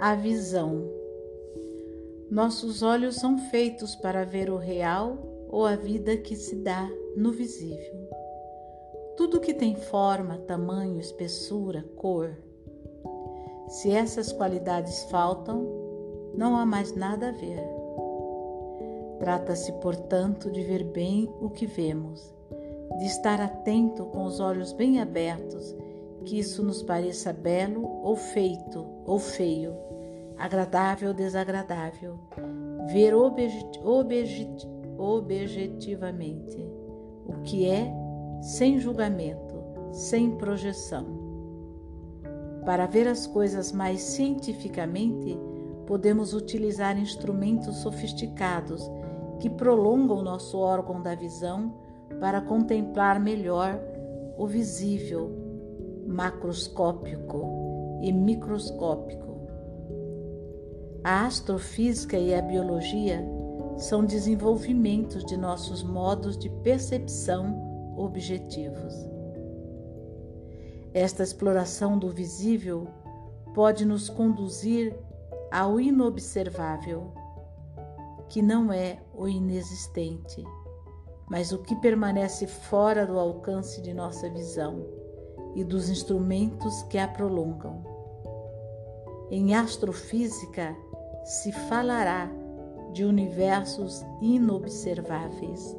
a visão. Nossos olhos são feitos para ver o real ou a vida que se dá no visível. Tudo que tem forma, tamanho, espessura, cor. Se essas qualidades faltam, não há mais nada a ver. Trata-se, portanto, de ver bem o que vemos, de estar atento com os olhos bem abertos, que isso nos pareça belo ou feito ou feio, agradável ou desagradável, ver objetivamente o que é sem julgamento, sem projeção. Para ver as coisas mais cientificamente, podemos utilizar instrumentos sofisticados que prolongam nosso órgão da visão para contemplar melhor o visível, macroscópico e microscópico. A astrofísica e a biologia são desenvolvimentos de nossos modos de percepção objetivos. Esta exploração do visível pode nos conduzir ao inobservável, que não é o inexistente, mas o que permanece fora do alcance de nossa visão e dos instrumentos que a prolongam. Em astrofísica se falará de universos inobserváveis.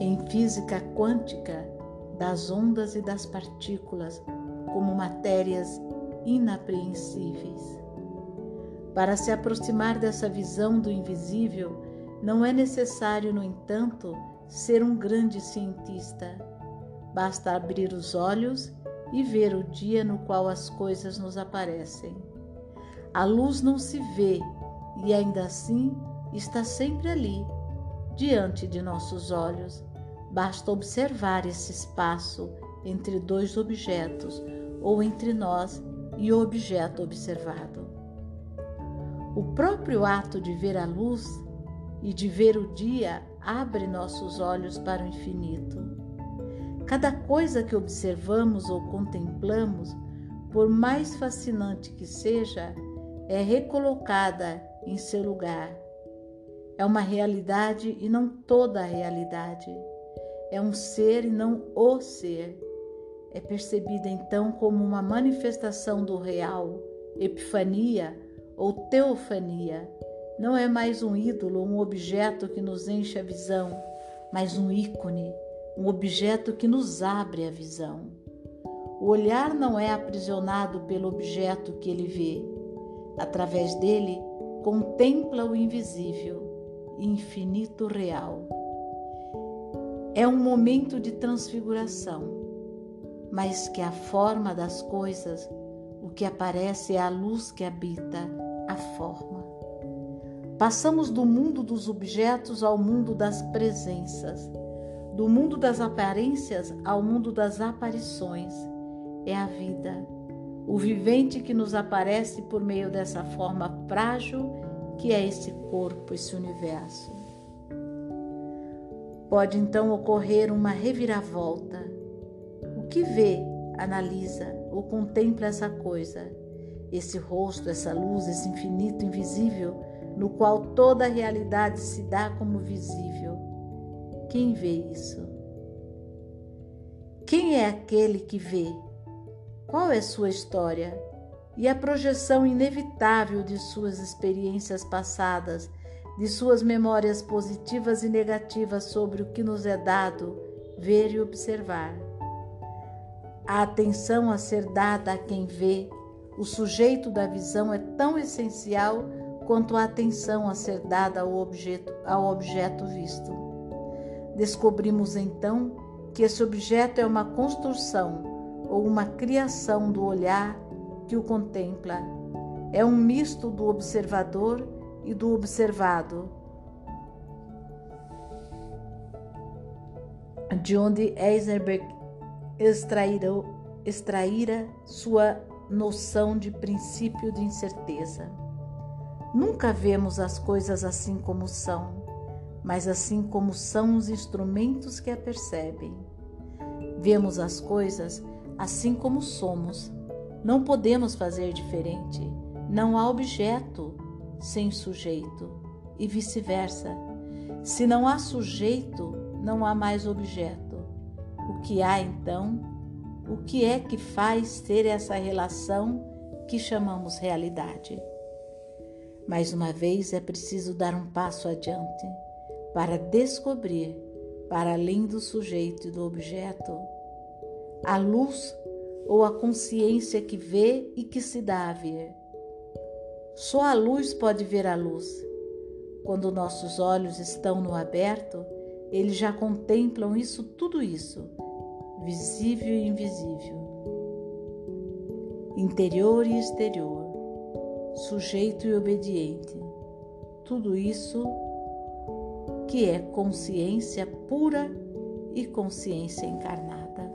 Em física quântica, das ondas e das partículas como matérias inapreensíveis. Para se aproximar dessa visão do invisível, não é necessário, no entanto, ser um grande cientista. Basta abrir os olhos e ver o dia no qual as coisas nos aparecem. A luz não se vê e ainda assim está sempre ali, diante de nossos olhos. Basta observar esse espaço entre dois objetos ou entre nós e o objeto observado. O próprio ato de ver a luz e de ver o dia abre nossos olhos para o infinito. Cada coisa que observamos ou contemplamos, por mais fascinante que seja, é recolocada em seu lugar. É uma realidade e não toda a realidade. É um ser e não o ser. É percebida então como uma manifestação do real, epifania ou teofania. Não é mais um ídolo, um objeto que nos enche a visão, mas um ícone, um objeto que nos abre a visão. O olhar não é aprisionado pelo objeto que ele vê. Através dele, contempla o invisível, infinito real. É um momento de transfiguração, mas que a forma das coisas, o que aparece é a luz que habita a forma. Passamos do mundo dos objetos ao mundo das presenças, do mundo das aparências ao mundo das aparições. É a vida o vivente que nos aparece por meio dessa forma frágil que é esse corpo, esse universo. Pode então ocorrer uma reviravolta. O que vê, analisa ou contempla essa coisa, esse rosto, essa luz, esse infinito invisível, no qual toda a realidade se dá como visível. Quem vê isso? Quem é aquele que vê? Qual é sua história? E a projeção inevitável de suas experiências passadas, de suas memórias positivas e negativas sobre o que nos é dado ver e observar. A atenção a ser dada a quem vê, o sujeito da visão é tão essencial quanto a atenção a ser dada ao objeto, ao objeto visto. Descobrimos então que esse objeto é uma construção ou uma criação do olhar que o contempla. É um misto do observador e do observado, de onde Eisenberg extraíra, extraíra sua noção de princípio de incerteza. Nunca vemos as coisas assim como são, mas assim como são os instrumentos que a percebem. Vemos as coisas assim como somos. Não podemos fazer diferente. não há objeto sem sujeito e vice-versa. Se não há sujeito, não há mais objeto. O que há então? O que é que faz ter essa relação que chamamos realidade? Mais uma vez é preciso dar um passo adiante para descobrir, para além do sujeito e do objeto, a luz ou a consciência que vê e que se dá a ver. Só a luz pode ver a luz. Quando nossos olhos estão no aberto, eles já contemplam isso, tudo isso, visível e invisível, interior e exterior, sujeito e obediente. Tudo isso que é consciência pura e consciência encarnada.